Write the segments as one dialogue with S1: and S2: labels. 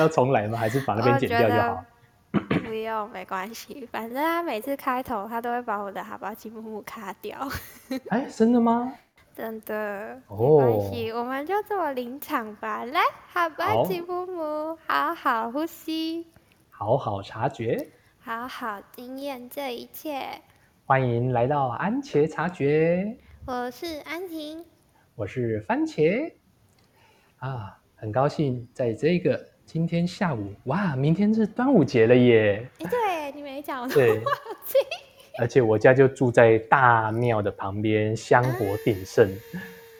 S1: 要重来吗？还是把那边剪掉就好？
S2: 不用，没关系。反正他每次开头，他都会把我的哈巴吉木木卡掉。
S1: 哎，真的吗？
S2: 真的，没关系，我们就这么临场吧。来，哈巴吉木木，好好呼吸，
S1: 好好察觉，
S2: 好好经验这一切。
S1: 欢迎来到安茄察觉。
S2: 我是安婷，
S1: 我是番茄。啊，很高兴在这个。今天下午哇，明天是端午节了耶！
S2: 对你没讲
S1: 对，而且我家就住在大庙的旁边，香火鼎盛，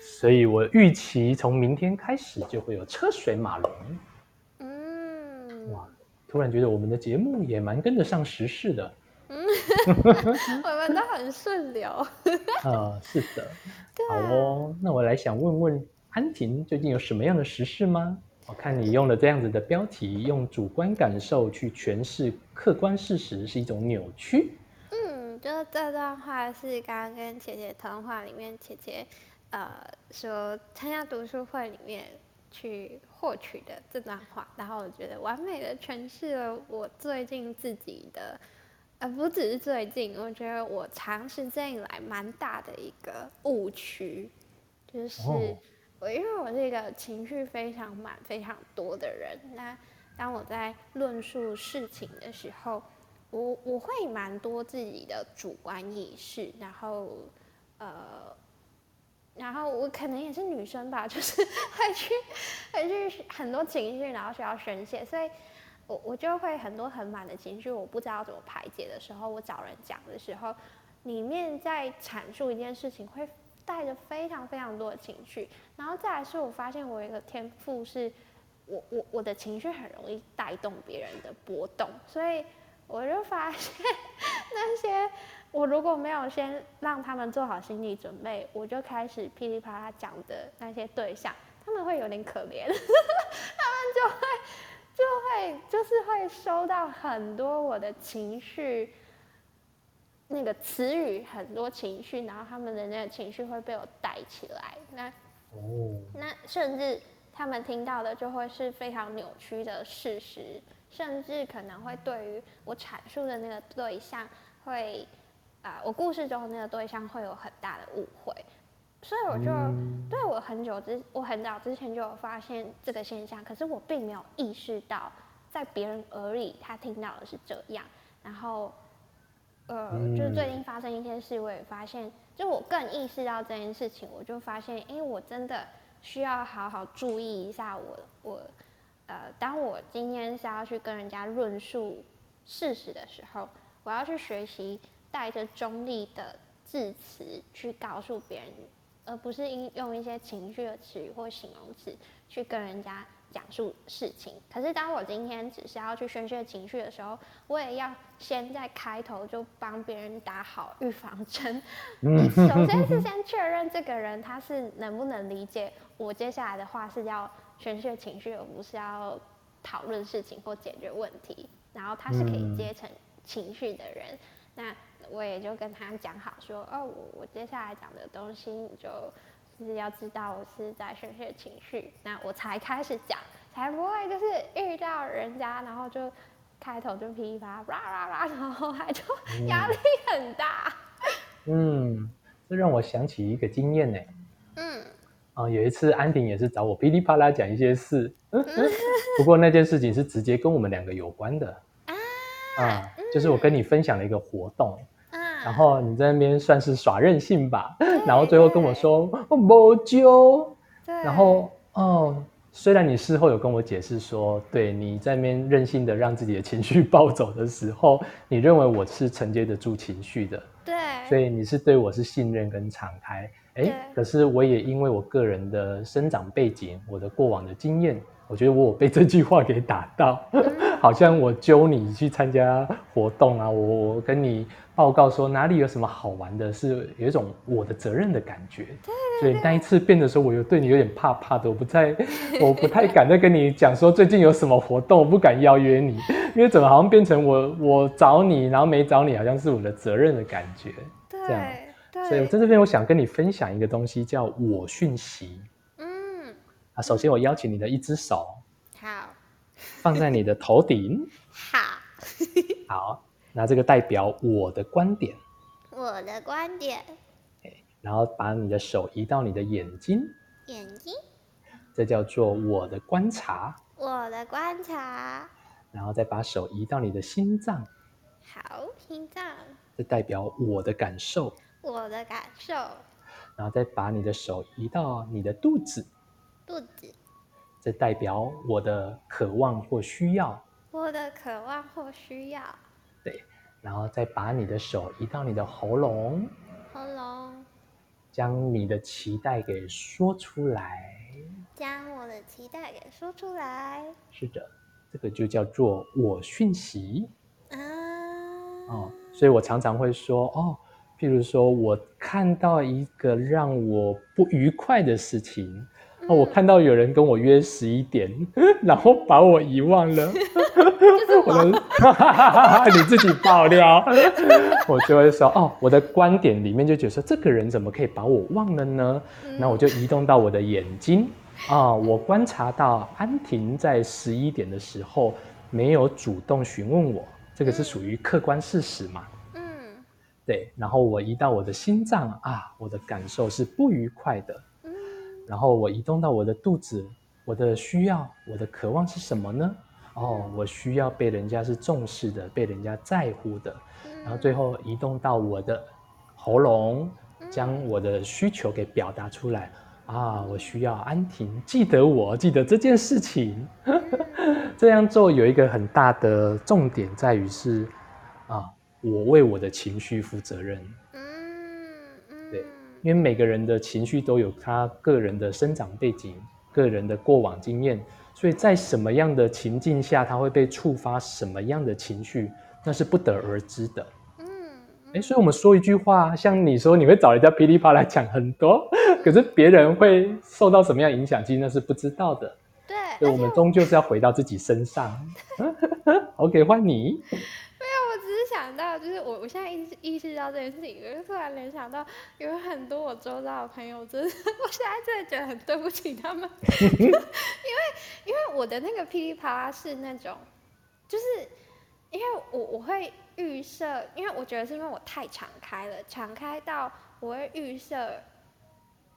S1: 所以我预期从明天开始就会有车水马龙。嗯，哇，突然觉得我们的节目也蛮跟得上时事的。嗯，
S2: 我们都很顺流。
S1: 啊，是的。好哦，那我来想问问安婷，最近有什么样的时事吗？我看你用了这样子的标题，用主观感受去诠释客观事实是一种扭曲。
S2: 嗯，就是这段话是刚刚跟姐姐通话里面，姐姐呃说参加读书会里面去获取的这段话，然后我觉得完美的诠释了我最近自己的，呃不只是最近，我觉得我长时间以来蛮大的一个误区，就是。我因为我是一个情绪非常满、非常多的人，那当我在论述事情的时候，我我会蛮多自己的主观意识，然后呃，然后我可能也是女生吧，就是会去会去很多情绪，然后需要宣泄，所以我我就会很多很满的情绪，我不知道怎么排解的时候，我找人讲的时候，里面在阐述一件事情会。带着非常非常多的情绪，然后再来是我发现我有一个天赋，是我我我的情绪很容易带动别人的波动，所以我就发现 那些我如果没有先让他们做好心理准备，我就开始噼里啪啦讲的那些对象，他们会有点可怜，他们就会就会就是会收到很多我的情绪。那个词语很多情绪，然后他们的那个情绪会被我带起来。那哦，那甚至他们听到的就会是非常扭曲的事实，甚至可能会对于我阐述的那个对象会啊，我故事中的那个对象会有很大的误会。所以我就对我很久之，我很早之前就有发现这个现象，可是我并没有意识到，在别人耳里他听到的是这样，然后。呃，就是最近发生一件事，我也发现，就我更意识到这件事情，我就发现，因为我真的需要好好注意一下我我，呃，当我今天是要去跟人家论述事实的时候，我要去学习带着中立的字词去告诉别人，而不是应用一些情绪的词语或形容词去跟人家。讲述事情，可是当我今天只是要去宣泄情绪的时候，我也要先在开头就帮别人打好预防针。首先是先确认这个人他是能不能理解我接下来的话是要宣泄情绪，而不是要讨论事情或解决问题。然后他是可以接成情绪的人，那我也就跟他讲好说，哦，我我接下来讲的东西你就。是要知道我是在宣泄情绪，那我才开始讲，才不会就是遇到人家，然后就开头就噼啪啦啦啦，然后还就压力很大。
S1: 嗯，这让我想起一个经验呢。嗯，啊，有一次安婷也是找我噼里啪啦讲一些事，不过那件事情是直接跟我们两个有关的啊，就是我跟你分享了一个活动。然后你在那边算是耍任性吧，然后最后跟我说不救，然后哦，虽然你事后有跟我解释说，对你在那边任性的让自己的情绪暴走的时候，你认为我是承接得住情绪的，
S2: 对，
S1: 所以你是对我是信任跟敞开，哎，可是我也因为我个人的生长背景，我的过往的经验。我觉得我被这句话给打到，好像我揪你去参加活动啊，我我跟你报告说哪里有什么好玩的，是有一种我的责任的感觉。所以那一次变的时候，我又对你有点怕怕的，我不太我不太敢再跟你讲说最近有什么活动，我不敢邀约你，因为怎么好像变成我我找你，然后没找你，好像是我的责任的感觉。
S2: 这样，
S1: 所以我在这边我想跟你分享一个东西，叫我讯息。首先，我邀请你的一只手，
S2: 好，
S1: 放在你的头顶。
S2: 好。
S1: 好，那这个代表我的观点。
S2: 我的观点。
S1: 然后把你的手移到你的眼睛。
S2: 眼睛。
S1: 这叫做我的观察。
S2: 我的观察。
S1: 然后再把手移到你的心脏。
S2: 好，心脏。
S1: 这代表我的感受。
S2: 我的感受。
S1: 然后再把你的手移到你的肚子。
S2: 肚子。
S1: 这代表我的渴望或需要。
S2: 我的渴望或需要。
S1: 对。然后再把你的手移到你的喉咙。
S2: 喉咙。
S1: 将你的期待给说出来。
S2: 将我的期待给说出来。
S1: 是的，这个就叫做我讯息。啊。哦，所以我常常会说哦。譬如说，我看到一个让我不愉快的事情，哦，我看到有人跟我约十一点，然后把我遗忘了，我的，你自己爆料，我就会说，哦，我的观点里面就觉得说，这个人怎么可以把我忘了呢？那我就移动到我的眼睛，啊，我观察到安婷在十一点的时候没有主动询问我，这个是属于客观事实嘛？嗯对，然后我移到我的心脏啊，我的感受是不愉快的。嗯，然后我移动到我的肚子，我的需要，我的渴望是什么呢？哦，我需要被人家是重视的，被人家在乎的。然后最后移动到我的喉咙，将我的需求给表达出来。啊，我需要安婷记得我，记得这件事情。这样做有一个很大的重点在于是啊。我为我的情绪负责任。因为每个人的情绪都有他个人的生长背景、个人的过往经验，所以在什么样的情境下，他会被触发什么样的情绪，那是不得而知的。嗯，哎，所以我们说一句话，像你说你会找人家噼里啪啦讲很多，可是别人会受到什么样影响，其实那是不知道的。
S2: 对，
S1: 所以我们终究是要回到自己身上。OK，换你。
S2: 想到就是我，我现在意识意识到这件事情，我就突然联想到有很多我周遭的朋友，真的，我现在真的觉得很对不起他们，因为因为我的那个噼里啪啦是那种，就是因为我我会预设，因为我觉得是因为我太敞开了，敞开到我会预设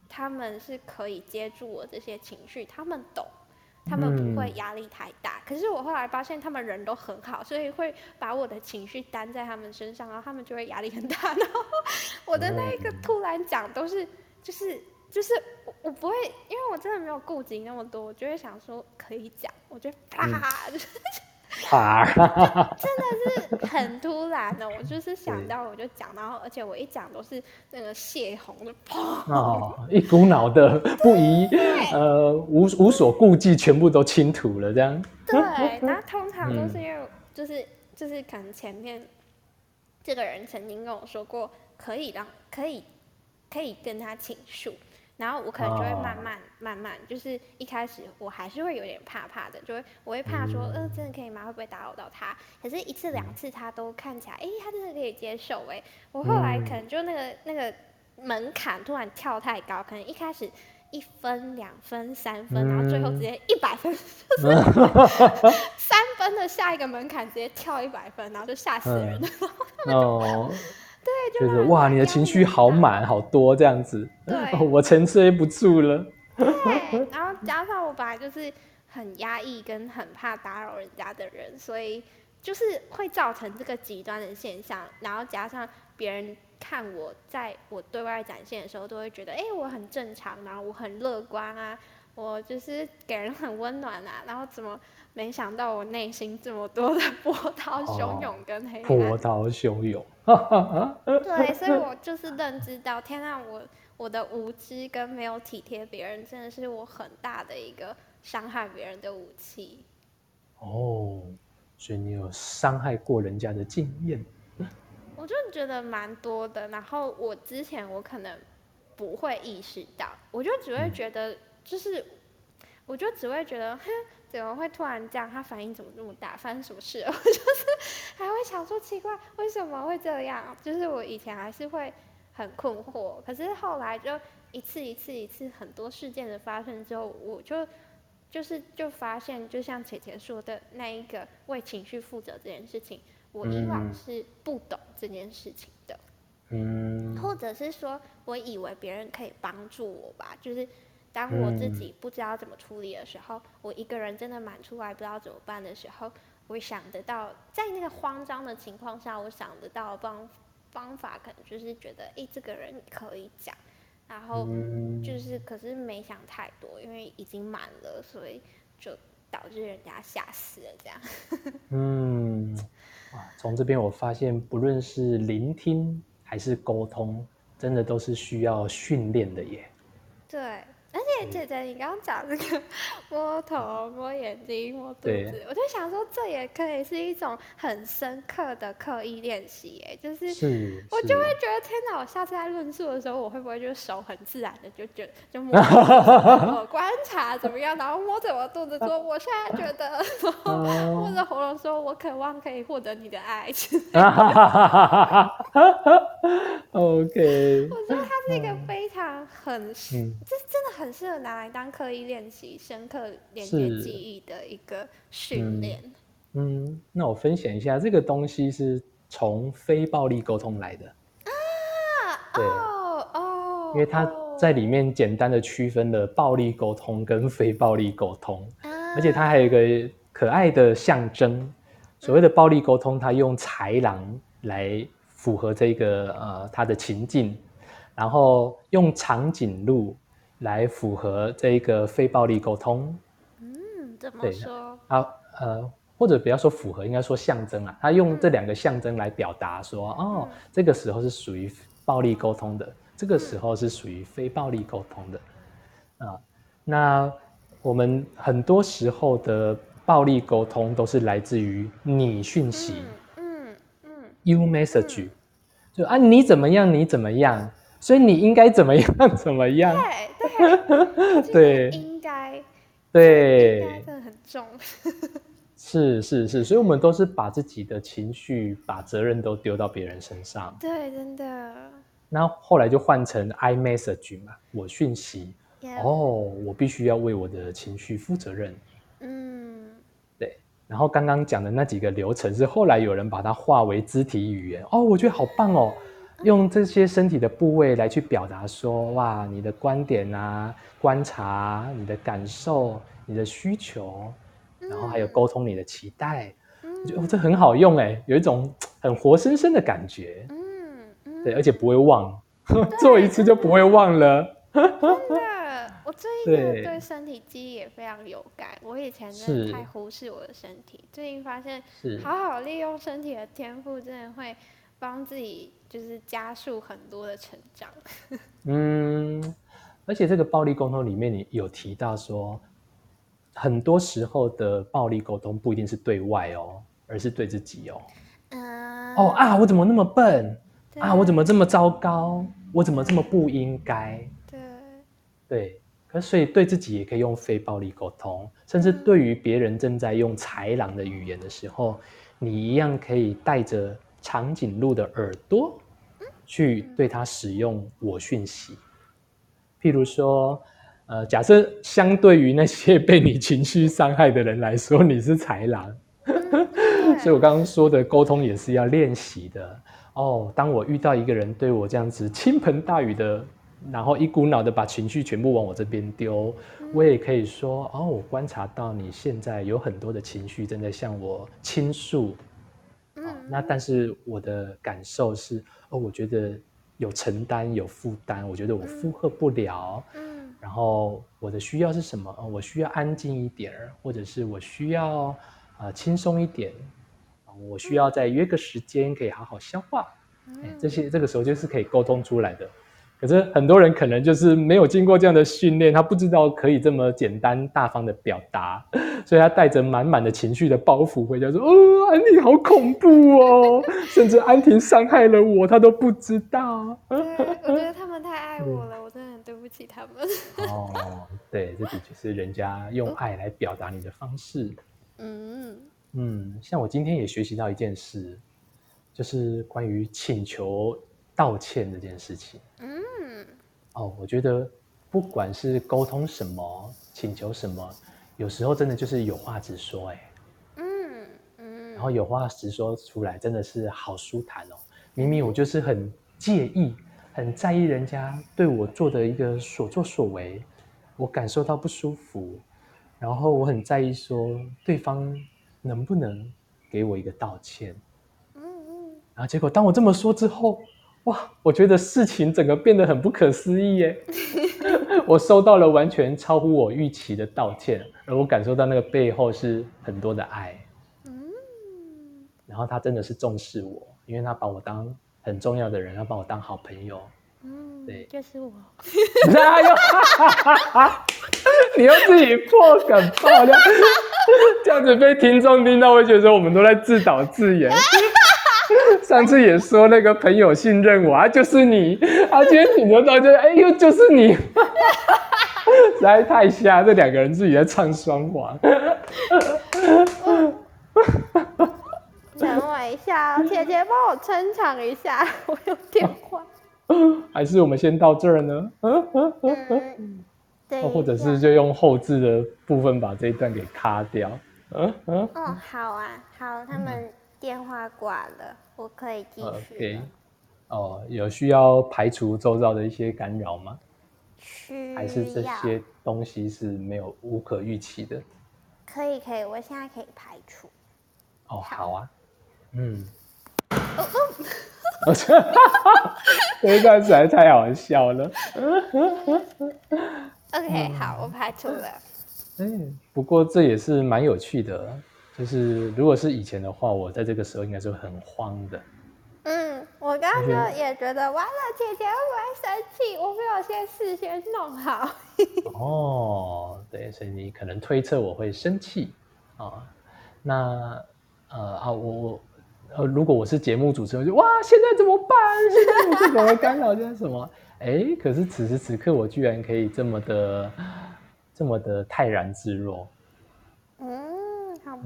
S2: 他们是可以接住我这些情绪，他们懂。他们不会压力太大，可是我后来发现他们人都很好，所以会把我的情绪担在他们身上，然后他们就会压力很大。然后我的那一个突然讲都是，就是就是我我不会，因为我真的没有顾及那么多，我就会想说可以讲，我就啪。
S1: 啊，
S2: 真的是很突然的，我就是想到我就讲，然后而且我一讲都是那个泄洪的，
S1: 哦，一股脑的 不疑，呃，无无所顾忌，全部都倾吐了这样。
S2: 对，那通常都是因为就是就是可能前面这个人曾经跟我说过，可以让可以可以跟他倾诉。然后我可能就会慢慢慢慢，就是一开始我还是会有点怕怕的，就会我会怕说，呃，真的可以吗？会不会打扰到他？可是，一次两次他都看起来，哎，他真的可以接受。哎，我后来可能就那个那个门槛突然跳太高，可能一开始一分、两分、三分，然后最后直接一百分，三分的下一个门槛直接跳一百分，然后就吓死人了。哦。对，
S1: 就是哇，你的情绪好满好多这样子，
S2: 对，
S1: 我承受不住了。
S2: 对，然后 加上我本来就是很压抑跟很怕打扰人家的人，所以就是会造成这个极端的现象。然后加上别人看我在我对外展现的时候，都会觉得哎，我很正常，然后我很乐观啊，我就是给人很温暖啊，然后怎么？没想到我内心这么多的波涛汹涌跟黑暗，
S1: 波涛汹涌。
S2: 对，所以我就是认知到，天啊，我我的无知跟没有体贴别人，真的是我很大的一个伤害别人的武器。
S1: 哦，所以你有伤害过人家的经验？
S2: 我就觉得蛮多的。然后我之前我可能不会意识到，我就只会觉得，就是，我就只会觉得，哼。怎么会突然这样？他反应怎么这么大？发生什么事了？就是还会想说奇怪，为什么会这样？就是我以前还是会很困惑，可是后来就一次一次一次很多事件的发生之后，我就就是就发现，就像姐姐说的那一个为情绪负责这件事情，我以往是不懂这件事情的，嗯，或者是说我以为别人可以帮助我吧，就是当我自己不知道怎么处理的时候，我一个人真的满出来不知道怎么办的时候，我想得到在那个慌张的情况下，我想得到方方法，可能就是觉得，哎，这个人可以讲。然后就是，可是没想太多，因为已经满了，所以就导致人家吓死了这样。
S1: 嗯，哇，从这边我发现，不论是聆听还是沟通，真的都是需要训练的耶。
S2: 对。而且姐姐，你刚刚讲这个摸头、摸眼睛、摸肚子，我就想说，这也可以是一种很深刻的刻意练习，哎，就是我就会觉得，天哪！我下次在论述的时候，我会不会就手很自然的就觉就摸，我观察怎么样，然后摸着我肚子说，我现在觉得，摸着喉咙说，我渴望可以获得你的爱。
S1: OK，
S2: 我觉得它是一个非常很，这真的很适合拿来当刻意练习、深刻连接记忆的一个训练。
S1: 嗯，那我分享一下，这个东西是从非暴力沟通来的
S2: 啊。对哦哦，
S1: 因为它在里面简单的区分了暴力沟通跟非暴力沟通，而且它还有一个可爱的象征，所谓的暴力沟通，它用豺狼来。符合这个呃它的情境，然后用长颈鹿来符合这个非暴力沟通。
S2: 嗯，怎么说？
S1: 啊呃，或者不要说符合，应该说象征啊。他用这两个象征来表达说，哦，这个时候是属于暴力沟通的，这个时候是属于非暴力沟通的。啊，那我们很多时候的暴力沟通都是来自于你讯息。嗯嗯 You message，就啊，你怎么样？你怎么样？所以你应该怎么样？怎么样？
S2: 对，应该
S1: 对，
S2: 应该真的很重。
S1: 是是是，所以我们都是把自己的情绪、把责任都丢到别人身上。
S2: 对，真的。
S1: 那后来就换成 I message 嘛，我讯息。哦，我必须要为我的情绪负责任。嗯。对然后刚刚讲的那几个流程是后来有人把它化为肢体语言哦，我觉得好棒哦，用这些身体的部位来去表达说哇，你的观点啊、观察、你的感受、你的需求，然后还有沟通你的期待，我觉得这很好用哎，有一种很活生生的感觉，嗯，对，而且不会忘，做一次就不会忘了。
S2: 我最近对身体记忆也非常有感。我以前真的太忽视我的身体，最近发现好好利用身体的天赋，真的会帮自己就是加速很多的成长。
S1: 嗯，而且这个暴力沟通里面，你有提到说，很多时候的暴力沟通不一定是对外哦，而是对自己哦。嗯。哦啊！我怎么那么笨啊？我怎么这么糟糕？我怎么这么不应该？
S2: 对。
S1: 对。可所以对自己也可以用非暴力沟通，甚至对于别人正在用豺狼的语言的时候，你一样可以带着长颈鹿的耳朵去对它使用我讯息。譬如说，呃，假设相对于那些被你情绪伤害的人来说，你是豺狼，所以我刚刚说的沟通也是要练习的。哦，当我遇到一个人对我这样子倾盆大雨的。然后一股脑的把情绪全部往我这边丢，我也可以说哦，我观察到你现在有很多的情绪正在向我倾诉，嗯，那但是我的感受是哦，我觉得有承担有负担，我觉得我负荷不了，嗯，然后我的需要是什么？我需要安静一点儿，或者是我需要呃轻松一点，我需要再约个时间可以好好消化，这些这个时候就是可以沟通出来的。可是很多人可能就是没有经过这样的训练，他不知道可以这么简单大方的表达，所以他带着满满的情绪的包袱回家说：“哦，安妮好恐怖哦，甚至安婷伤害了我，他都不知道。”
S2: 对，我觉得他们太爱我了，我真的很对不起他们。
S1: 哦，对，这的确是人家用爱来表达你的方式。嗯嗯，像我今天也学习到一件事，就是关于请求。道歉这件事情，嗯，哦，我觉得不管是沟通什么、请求什么，有时候真的就是有话直说，哎，嗯嗯，然后有话直说出来，真的是好舒坦哦。明明我就是很介意、很在意人家对我做的一个所作所为，我感受到不舒服，然后我很在意说对方能不能给我一个道歉，然后结果当我这么说之后。哇，我觉得事情整个变得很不可思议耶！我收到了完全超乎我预期的道歉，而我感受到那个背后是很多的爱。嗯，然后他真的是重视我，因为他把我当很重要的人，他把我当好朋友。
S2: 嗯，对，就是我。
S1: 哎呦，你又自己破梗爆料，这样子被听众听到，会觉得我们都在自导自演。上次也说那个朋友信任我啊，就是你啊，今天挺牛到就哎呦，就是你，实在太瞎，这两个人自己在唱双簧。
S2: 等我一下，姐姐帮我撑场一下，我有电话。
S1: 还是我们先到这儿呢？嗯嗯
S2: 嗯对，
S1: 或者是就用后置的部分把这一段给卡掉。
S2: 嗯嗯。哦，好啊，好，他们。电话挂了，我可以继续。
S1: 哦，有需要排除周遭的一些干扰吗？
S2: 需
S1: 还是这些东西是没有无可预期的？
S2: 可以，可以，我现在可以排除。
S1: 哦，好啊，嗯。哦
S2: 哦，
S1: 这一段实在太好笑了。
S2: OK，好，我排除了。
S1: 嗯，不过这也是蛮有趣的。就是如果是以前的话，我在这个时候应该是很慌的。
S2: 嗯，我刚刚也觉得完了，姐姐会不会生气？我没有先事先弄好。
S1: 哦，对，所以你可能推测我会生气啊？那呃啊，我我呃，如果我是节目主持人，就哇，现在怎么办？现在你是怎么干扰？现在什么？哎，可是此时此刻，我居然可以这么的这么的泰然自若。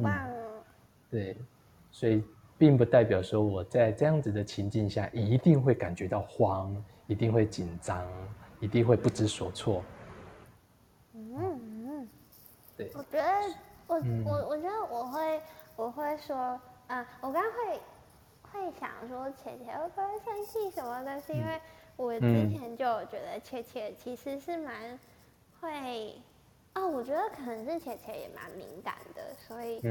S2: 棒，
S1: 对，所以并不代表说我在这样子的情境下一定会感觉到慌，一定会紧张，一定会不知所措。嗯
S2: 嗯，对，我觉得我我我觉得我会我会说，嗯，我刚刚会会想说切切会不会生气什么的，是因为我之前就觉得切切其实是蛮会。哦，我觉得可能是浅浅也蛮敏感的，所以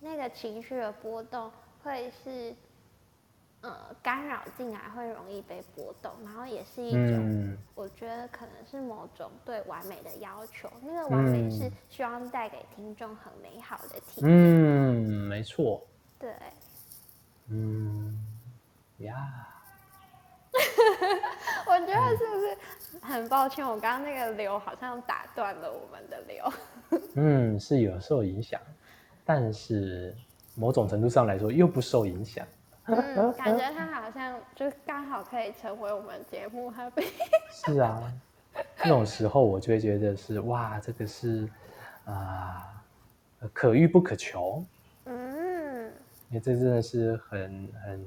S2: 那个情绪的波动会是呃干扰进来，会容易被波动，然后也是一种我觉得可能是某种对完美的要求。那个完美是希望带给听众很美好的体验。
S1: 嗯，没错。
S2: 对。
S1: 嗯，呀。
S2: 我觉得是不是很抱歉？我刚刚那个流好像打断了我们的流。
S1: 嗯，是有受影响，但是某种程度上来说又不受影响。
S2: 嗯，感觉他好像就刚好可以成为我们节目哈。
S1: 是啊，那种时候我就会觉得是哇，这个是啊，可遇不可求。嗯，因为这真的是很很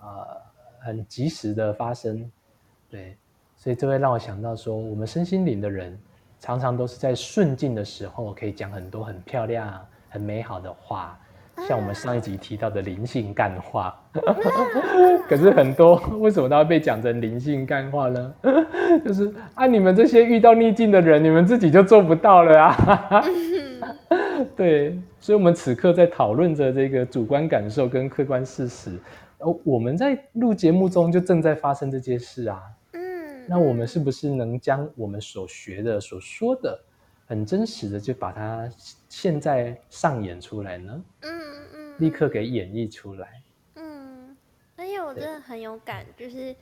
S1: 啊。很及时的发生，对，所以这会让我想到说，我们身心灵的人常常都是在顺境的时候可以讲很多很漂亮、很美好的话，像我们上一集提到的灵性干话。可是很多为什么都要被讲成灵性干话呢？就是啊，你们这些遇到逆境的人，你们自己就做不到了啊。对，所以，我们此刻在讨论着这个主观感受跟客观事实。哦，我们在录节目中就正在发生这件事啊。嗯，那我们是不是能将我们所学的、所说的，很真实的，就把它现在上演出来呢？嗯嗯，立刻给演绎出来。
S2: 嗯，而且我真的很有感，就是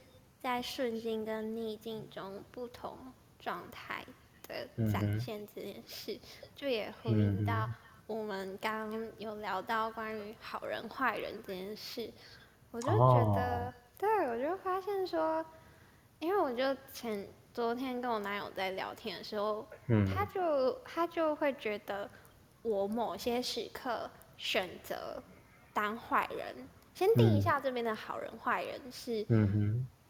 S2: 在顺境跟逆境中不同状态的展现这件事，就也呼应到我们刚刚有聊到关于好人坏人这件事。我就觉得，对我就发现说，因为我就前昨天跟我男友在聊天的时候，他就他就会觉得我某些时刻选择当坏人，先定一下这边的好人坏人是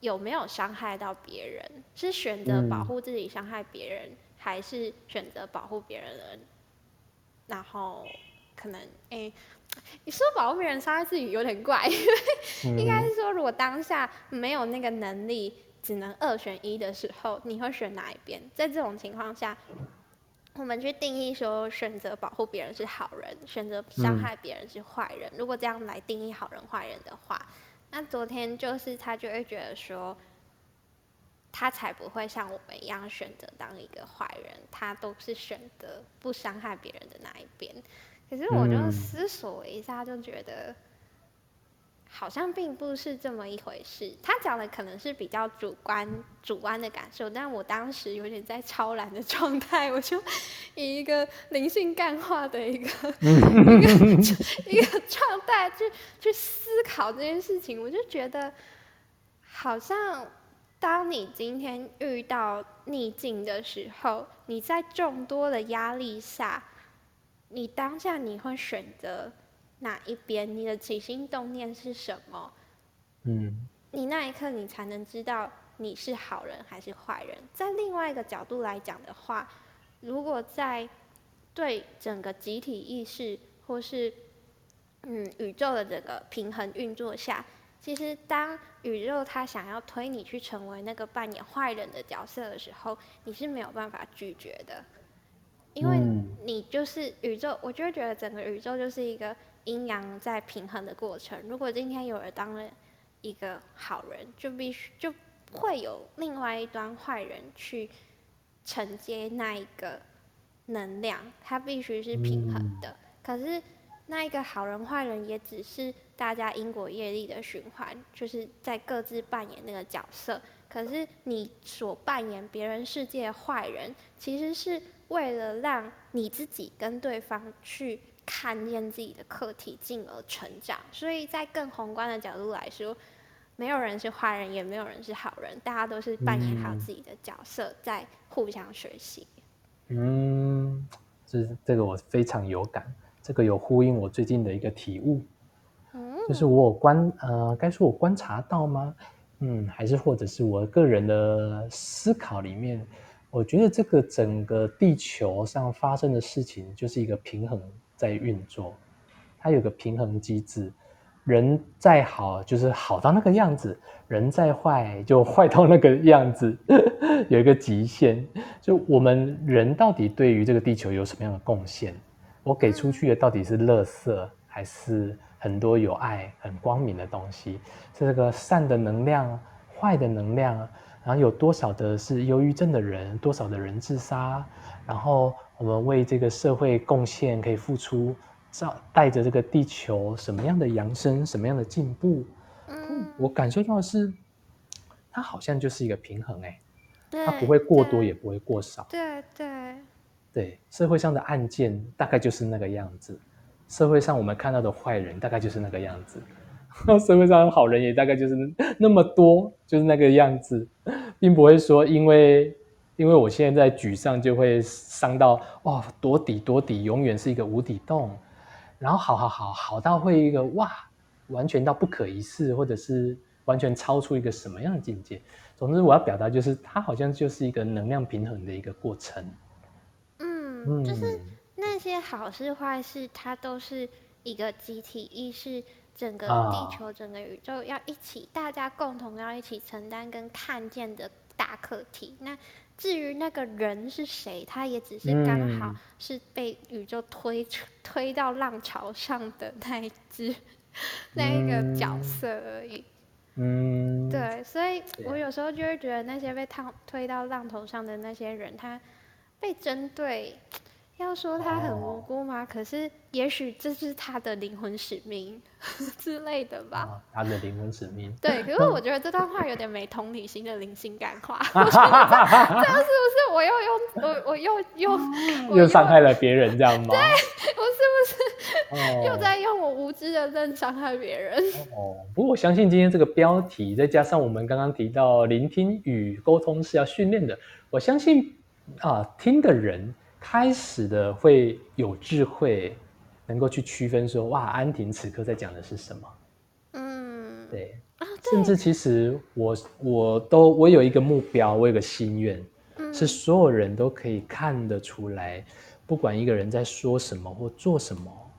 S2: 有没有伤害到别人，是选择保护自己伤害别人，还是选择保护别人的然后可能哎，你说保护别人伤害自己有点怪，因为应该是说如果当下没有那个能力，只能二选一的时候，你会选哪一边？在这种情况下。我们去定义说，选择保护别人是好人，选择伤害别人是坏人。如果这样来定义好人坏人的话，那昨天就是他就会觉得说，他才不会像我们一样选择当一个坏人，他都是选择不伤害别人的那一边。可是我就思索一下，就觉得。好像并不是这么一回事。他讲的可能是比较主观、主观的感受，但我当时有点在超然的状态，我就以一个灵性干化的一个 一个一个状态去去思考这件事情。我就觉得，好像当你今天遇到逆境的时候，你在众多的压力下，你当下你会选择。哪一边？你的起心动念是什么？嗯，你那一刻你才能知道你是好人还是坏人。在另外一个角度来讲的话，如果在对整个集体意识或是嗯宇宙的这个平衡运作下，其实当宇宙它想要推你去成为那个扮演坏人的角色的时候，你是没有办法拒绝的，因为你就是宇宙。我就会觉得整个宇宙就是一个。阴阳在平衡的过程。如果今天有人当了一个好人，就必须就会有另外一端坏人去承接那一个能量，它必须是平衡的。可是那一个好人坏人也只是大家因果业力的循环，就是在各自扮演那个角色。可是你所扮演别人世界坏人，其实是为了让你自己跟对方去。看见自己的课题，进而成长。所以在更宏观的角度来说，没有人是坏人，也没有人是好人，大家都是扮演好自己的角色，在互相学习。
S1: 嗯，这这个我非常有感，这个有呼应我最近的一个体悟。嗯，就是我观呃，该说我观察到吗？嗯，还是或者是我个人的思考里面，我觉得这个整个地球上发生的事情，就是一个平衡。在运作，它有个平衡机制。人再好，就是好到那个样子；人再坏，就坏到那个样子。有一个极限。就我们人到底对于这个地球有什么样的贡献？我给出去的到底是垃圾，还是很多有爱、很光明的东西？是这个善的能量，坏的能量？然后有多少的是忧郁症的人？多少的人自杀？然后。我们为这个社会贡献，可以付出，照带着这个地球什么样的扬升，什么样的进步？嗯，我感受到的是，它好像就是一个平衡，哎，它不会过多，也不会过少。
S2: 对对
S1: 对，社会上的案件大概就是那个样子，社会上我们看到的坏人大概就是那个样子，社会上的好人也大概就是那么多，就是那个样子，并不会说因为。因为我现在在沮丧，就会伤到哇，多底多底，永远是一个无底洞。然后好好好好到会一个哇，完全到不可一世，或者是完全超出一个什么样的境界。总之，我要表达就是，它好像就是一个能量平衡的一个过程。
S2: 嗯，就是那些好事坏事，它都是一个集体意识，整个地球、整个宇宙要一起，大家共同要一起承担跟看见的大课题。那至于那个人是谁，他也只是刚好是被宇宙推推到浪潮上的那一只 那一个角色而已。嗯，对，所以我有时候就会觉得那些被烫推到浪头上的那些人，他被针对。要说他很无辜吗？可是也许这是他的灵魂使命 之类的吧。
S1: 他的灵魂使命。
S2: 对，可是我觉得这段话有点没同理心的灵性感化。这样是不是我又用我我又 又
S1: 又伤害了别人这样吗？
S2: 对，我是不是又在用我无知的认伤害别人？
S1: 哦，不过我相信今天这个标题，再加上我们刚刚提到聆听与沟通是要训练的，我相信啊，听的人。开始的会有智慧，能够去区分说，哇，安婷此刻在讲的是什么？嗯，对，甚至其实我我都我有一个目标，我有个心愿，是所有人都可以看得出来，不管一个人在说什么或做什么，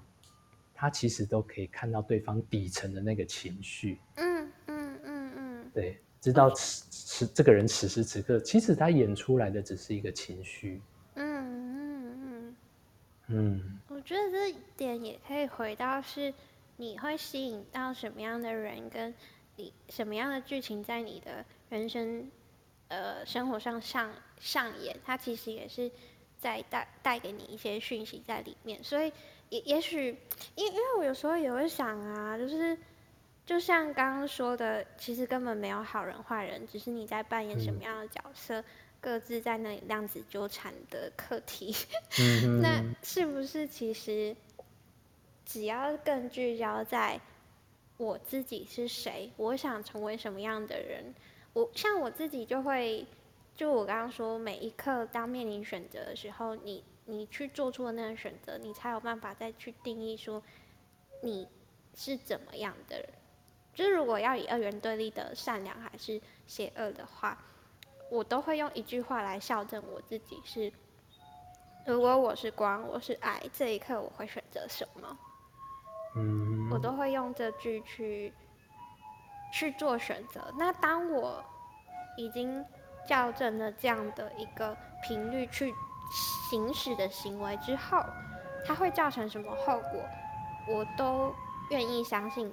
S1: 他其实都可以看到对方底层的那个情绪。嗯嗯嗯嗯，对，知道此此这个人此时此刻，其实他演出来的只是一个情绪。嗯
S2: 我觉得这点也可以回到是，你会吸引到什么样的人，跟你什么样的剧情在你的人生。呃，生活上上上演，它其实也是在带带给你一些讯息在里面，所以也也许，因因为我有时候也会想啊，就是就像刚刚说的，其实根本没有好人坏人，只是你在扮演什么样的角色，各自在那里量子纠缠的课题。那是不是其实只要更聚焦在我自己是谁，我想成为什么样的人？我像我自己就会，就我刚刚说，每一刻当面临选择的时候，你你去做出的那个选择，你才有办法再去定义说你是怎么样的人。就是如果要以二元对立的善良还是邪恶的话，我都会用一句话来校正我自己：是如果我是光，我是爱，这一刻我会选择什么？嗯，我都会用这句去。去做选择。那当我已经校正了这样的一个频率去行使的行为之后，它会造成什么后果，我都愿意相信，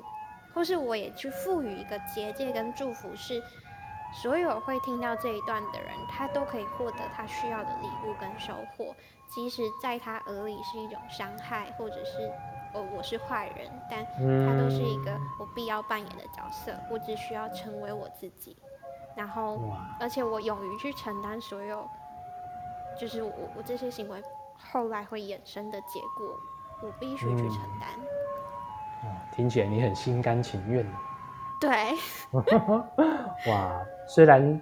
S2: 或是我也去赋予一个结界跟祝福，是所有会听到这一段的人，他都可以获得他需要的礼物跟收获，即使在他耳里是一种伤害，或者是。哦，我是坏人，但他都是一个我必要扮演的角色。我只需要成为我自己，然后，而且我勇于去承担所有，就是我我这些行为后来会衍生的结果，我必须去承担。
S1: 哦，听起来你很心甘情愿。
S2: 对。
S1: 哇，虽然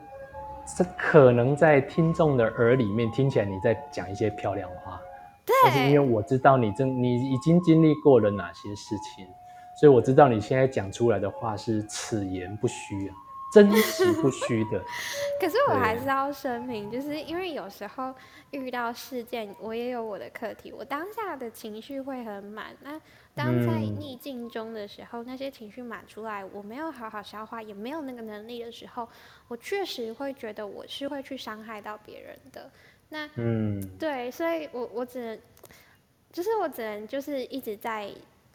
S1: 这可能在听众的耳里面听起来你在讲一些漂亮话。但是因为我知道你正你已经经历过了哪些事情，所以我知道你现在讲出来的话是此言不虚啊，真实不虚的。
S2: 可是我还是要声明，就是因为有时候遇到事件，我也有我的课题，我当下的情绪会很满。那当在逆境中的时候，那些情绪满出来，我没有好好消化，也没有那个能力的时候，我确实会觉得我是会去伤害到别人的。那嗯，对，所以我我只能，就是我只能就是一直在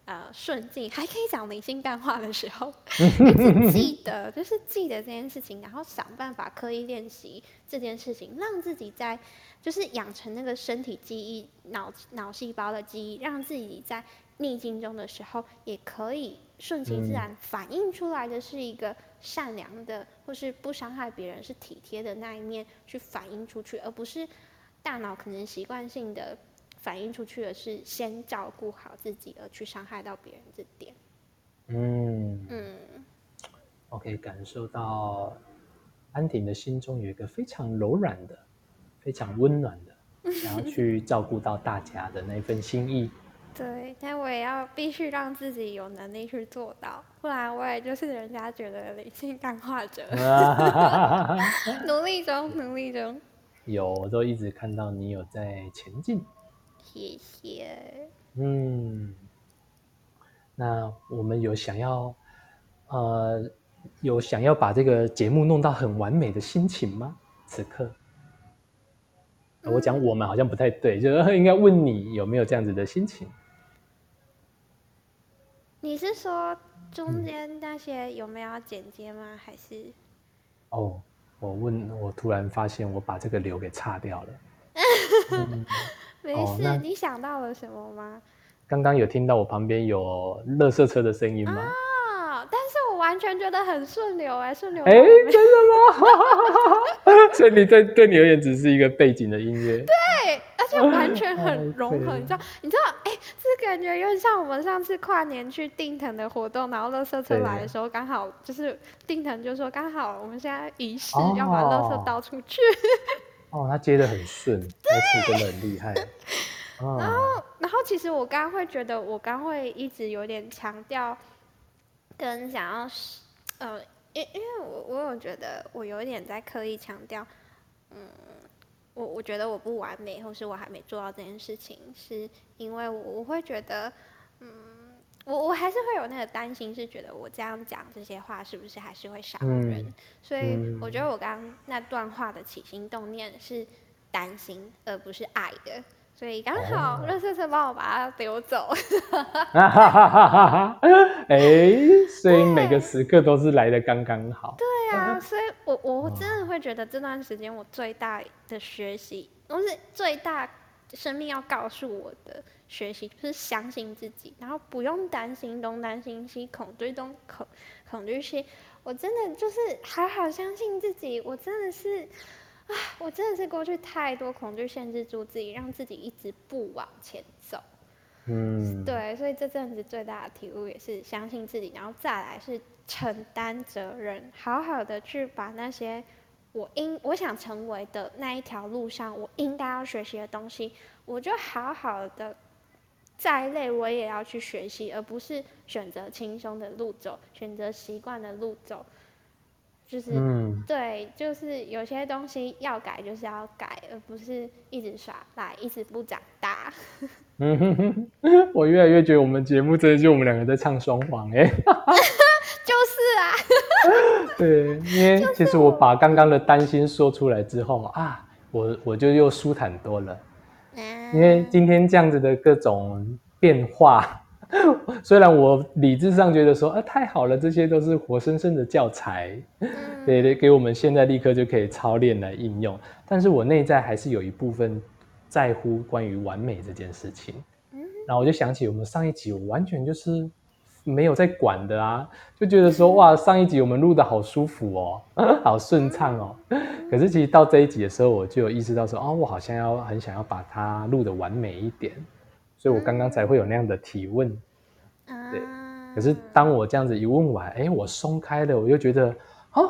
S2: 呃顺境，还可以讲明星干话的时候，一直记得，就是记得这件事情，然后想办法刻意练习这件事情，让自己在就是养成那个身体记忆、脑脑细胞的记忆，让自己在逆境中的时候也可以顺其自然，反映出来的是一个。善良的，或是不伤害别人，是体贴的那一面去反映出去，而不是大脑可能习惯性的反映出去的是先照顾好自己，而去伤害到别人这点。嗯
S1: 嗯，我可以感受到安婷的心中有一个非常柔软的、非常温暖的，想要去照顾到大家的那份心意。
S2: 对，但我也要必须让自己有能力去做到，不然我也就是人家觉得理性感化者。努力中，努力中。
S1: 有，我都一直看到你有在前进。
S2: 谢谢。
S1: 嗯，那我们有想要，呃，有想要把这个节目弄到很完美的心情吗？此刻？我讲我们好像不太对，就是应该问你有没有这样子的心情。
S2: 你是说中间那些有没有剪接吗？还是？
S1: 哦，我问，我突然发现我把这个流给擦掉了。
S2: 没事，你想到了什么吗？
S1: 刚刚有听到我旁边有垃圾车的声音吗？
S2: 啊！但是我完全觉得很顺流哎，顺流。
S1: 哎，真的吗？所以你对对你而言只是一个背景的音乐。
S2: 对。就完全很 融合，你知道？你知道？哎，这感觉有点像我们上次跨年去定腾的活动，然后垃圾车来的时候，刚好就是定腾就说刚好我们现在仪式要把垃圾倒出去。
S1: 哦，哦他接的很顺，那次真的很厉害。
S2: 然后，然后其实我刚刚会觉得，我刚会一直有点强调，跟想要，呃，因因为我我有觉得我有一点在刻意强调，嗯。我我觉得我不完美，或是我还没做到这件事情，是因为我我会觉得，嗯，我我还是会有那个担心，是觉得我这样讲这些话是不是还是会伤人？所以我觉得我刚刚那段话的起心动念是担心，而不是爱的。所以刚好热色车帮我把它丢走。
S1: 哈哈哈哎，所以每个时刻都是来的刚刚好。
S2: 对啊，所以我我真的会觉得这段时间我最大的学习，都是最大生命要告诉我的学习，就是相信自己，然后不用担心东担心西，恐惧东恐恐惧西。我真的就是好好相信自己，我真的是啊。我真的是过去太多恐惧限制住自己，让自己一直不往前走。嗯，对，所以这阵子最大的体悟也是相信自己，然后再来是承担责任，好好的去把那些我应我想成为的那一条路上我应该要学习的东西，我就好好的再累我也要去学习，而不是选择轻松的路走，选择习惯的路走。就是，对，就是有些东西要改，就是要改，而不是一直耍赖，一直不长大。
S1: 嗯哼哼，我越来越觉得我们节目真的就我们两个在唱双簧哎。
S2: 就是啊。
S1: 对，因为 其实我把刚刚的担心说出来之后啊，我我就又舒坦多了。因为今天这样子的各种变化。虽然我理智上觉得说啊太好了，这些都是活生生的教材，对对，给我们现在立刻就可以操练来应用。但是我内在还是有一部分在乎关于完美这件事情。然后我就想起我们上一集，我完全就是没有在管的啊，就觉得说哇，上一集我们录的好舒服哦，好顺畅哦。可是其实到这一集的时候，我就有意识到说，哦，我好像要很想要把它录的完美一点。所以我刚刚才会有那样的提问，对。可是当我这样子一问完，哎，我松开了，我又觉得啊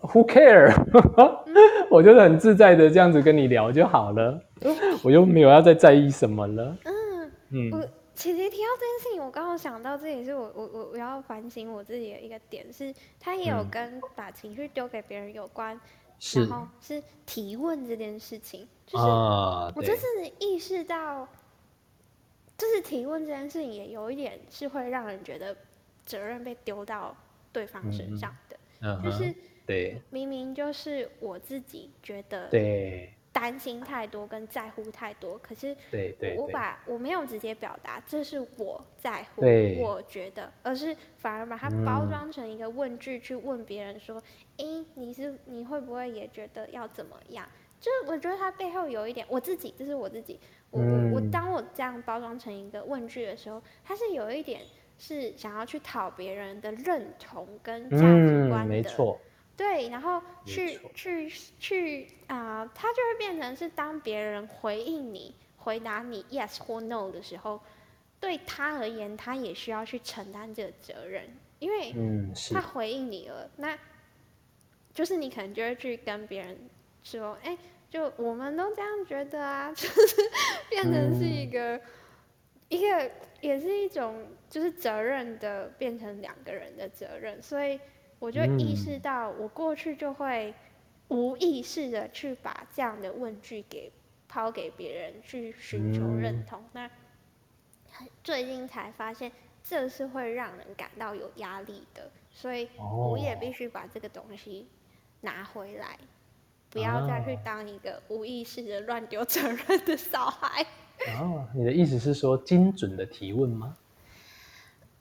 S1: ，Who care？我就是很自在的这样子跟你聊就好了，我又没有要再在意什么了。嗯
S2: 嗯。我姐姐提到这件事情，我刚好想到，这也是我我我我要反省我自己的一个点，是他也有跟把情绪丢给别人有关，然后是提问这件事情，就是我就是意识到。就是提问这件事情，也有一点是会让人觉得责任被丢到对方身上的，就是
S1: 对，
S2: 明明就是我自己觉得
S1: 对
S2: 担心太多跟在乎太多，可是
S1: 对对，
S2: 我把我没有直接表达这是我在乎，我觉得，而是反而把它包装成一个问句去问别人说，哎，你是你会不会也觉得要怎么样？就是我觉得它背后有一点我自己，这是我自己。我我当我这样包装成一个问句的时候，它是有一点是想要去讨别人的认同跟价值观的，
S1: 没错。
S2: 对，然后去去去啊，它就会变成是当别人回应你、回答你 yes 或 no 的时候，对他而言，他也需要去承担这个责任，因为他回应你了，那就是你可能就会去跟别人说，哎。就我们都这样觉得啊，就是变成是一个一个，也是一种就是责任的变成两个人的责任，所以我就意识到，我过去就会无意识的去把这样的问句给抛给别人去寻求认同，那最近才发现这是会让人感到有压力的，所以我也必须把这个东西拿回来。不要再去当一个无意识的乱丢责任的小孩。
S1: 哦，你的意思是说精准的提问吗？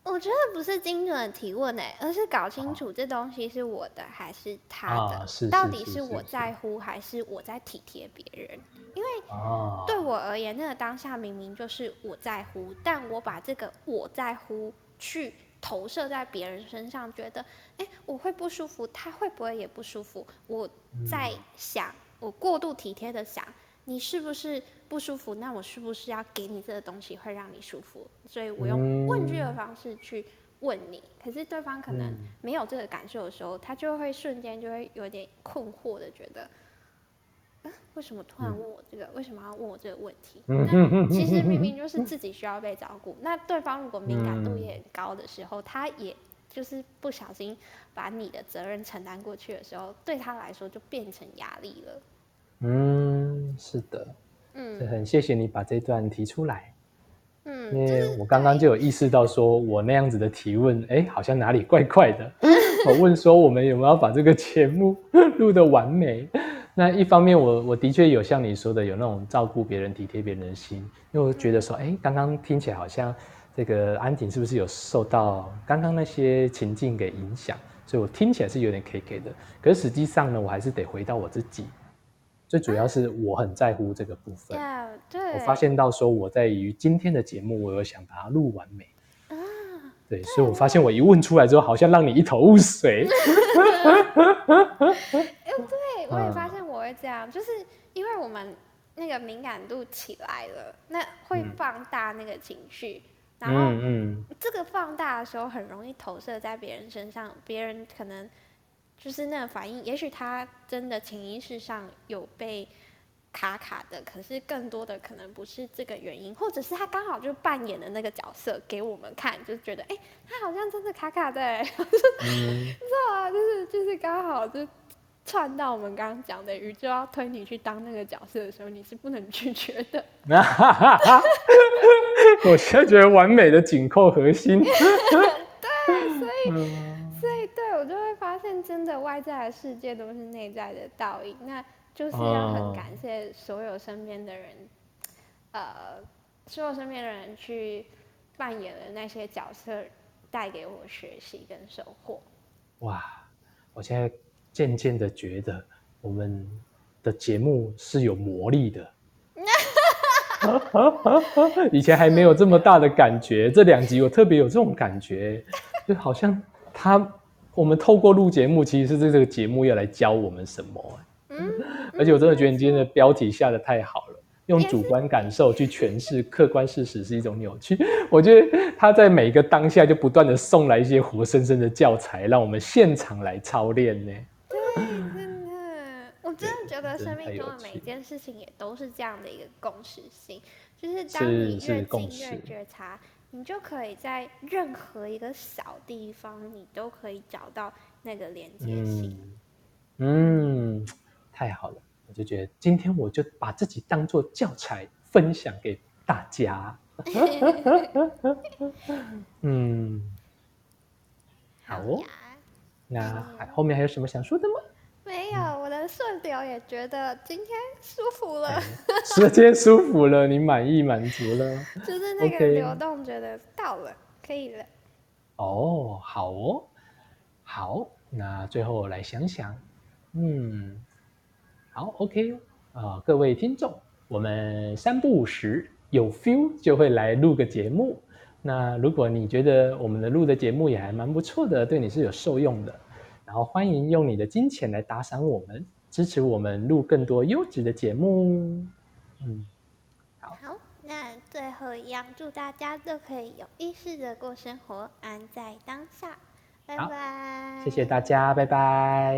S2: 我觉得不是精准的提问诶，而是搞清楚这东西是我的还是他的，到底是我在乎还是我在体贴别人？因为对我而言，那个当下明明就是我在乎，但我把这个我在乎去。投射在别人身上，觉得，哎，我会不舒服，他会不会也不舒服？我在想，我过度体贴的想，你是不是不舒服？那我是不是要给你这个东西会让你舒服？所以我用问句的方式去问你，可是对方可能没有这个感受的时候，他就会瞬间就会有点困惑的觉得。为什么突然问我这个？为什么要问我这个问题？那其实明明就是自己需要被照顾。那对方如果敏感度也很高的时候，他也就是不小心把你的责任承担过去的时候，对他来说就变成压力了。嗯。
S1: 嗯，是的，嗯，很谢谢你把这段提出来。
S2: 嗯，
S1: 因为我刚刚就有意识到，说我那样子的提问，哎，好像哪里怪怪的。我问说，我们有没有把这个节目录得完美？那一方面，我我的确有像你说的，有那种照顾别人、体贴别人的心。因为我觉得说，哎，刚刚听起来好像这个安婷是不是有受到刚刚那些情境给影响？所以我听起来是有点 K K 的。可是实际上呢，我还是得回到我自己。最主要是我很在乎这个部分。
S2: 对，
S1: 我发现到说我在于今天的节目，我有想把它录完美。啊，对，所以我发现我一问出来之后，好像让你一头雾水。
S2: 哎，对，我也发现我会这样，就是因为我们那个敏感度起来了，那会放大那个情绪，然后这个放大的时候很容易投射在别人身上，别人可能。就是那个反应，也许他真的潜意识上有被卡卡的，可是更多的可能不是这个原因，或者是他刚好就扮演的那个角色给我们看，就觉得哎，他好像真的卡卡的，你知道啊？就是就是刚好就串到我们刚刚讲的宇宙要推你去当那个角色的时候，你是不能拒绝的。
S1: 我现在觉得完美的紧扣核心。
S2: 对，所以。真的外在的世界都是内在的倒影。那就是要很感谢所有身边的人，呃，所有身边的人去扮演了那些角色，带给我学习跟收获。
S1: 哇，我现在渐渐的觉得我们的节目是有魔力的。以前还没有这么大的感觉，这两集我特别有这种感觉，就好像。他，我们透过录节目，其实是这个节目要来教我们什么？嗯，而且我真的觉得你今天的标题下的太好了，用主观感受去诠释客观事实是一种扭曲。我觉得他在每一个当下就不断的送来一些活生生的教材，让我们现场来操练呢。
S2: 对，真的，我真的觉得生命中的每一件事情也都是这样的一个共识性，就是当你越近越觉察。你就可以在任何一个小地方，你都可以找到那个连接性。
S1: 嗯，太好了，我就觉得今天我就把自己当做教材分享给大家。嗯，好哦。那还后面还有什么想说的吗？
S2: 没有，我的顺流也觉得今天舒服了。
S1: 时间舒服了，你满意满足了？
S2: 就是那个流动，觉得到了，可以了。
S1: 哦，好哦，好，那最后来想想，嗯，好，OK 啊，各位听众，我们三不五时有 feel 就会来录个节目。那如果你觉得我们的录的节目也还蛮不错的，对你是有受用的。然后欢迎用你的金钱来打赏我们，支持我们录更多优质的节目。嗯，
S2: 好。好，那最后一样，祝大家都可以有意识的过生活，安在当下。拜拜。
S1: 谢谢大家，拜拜。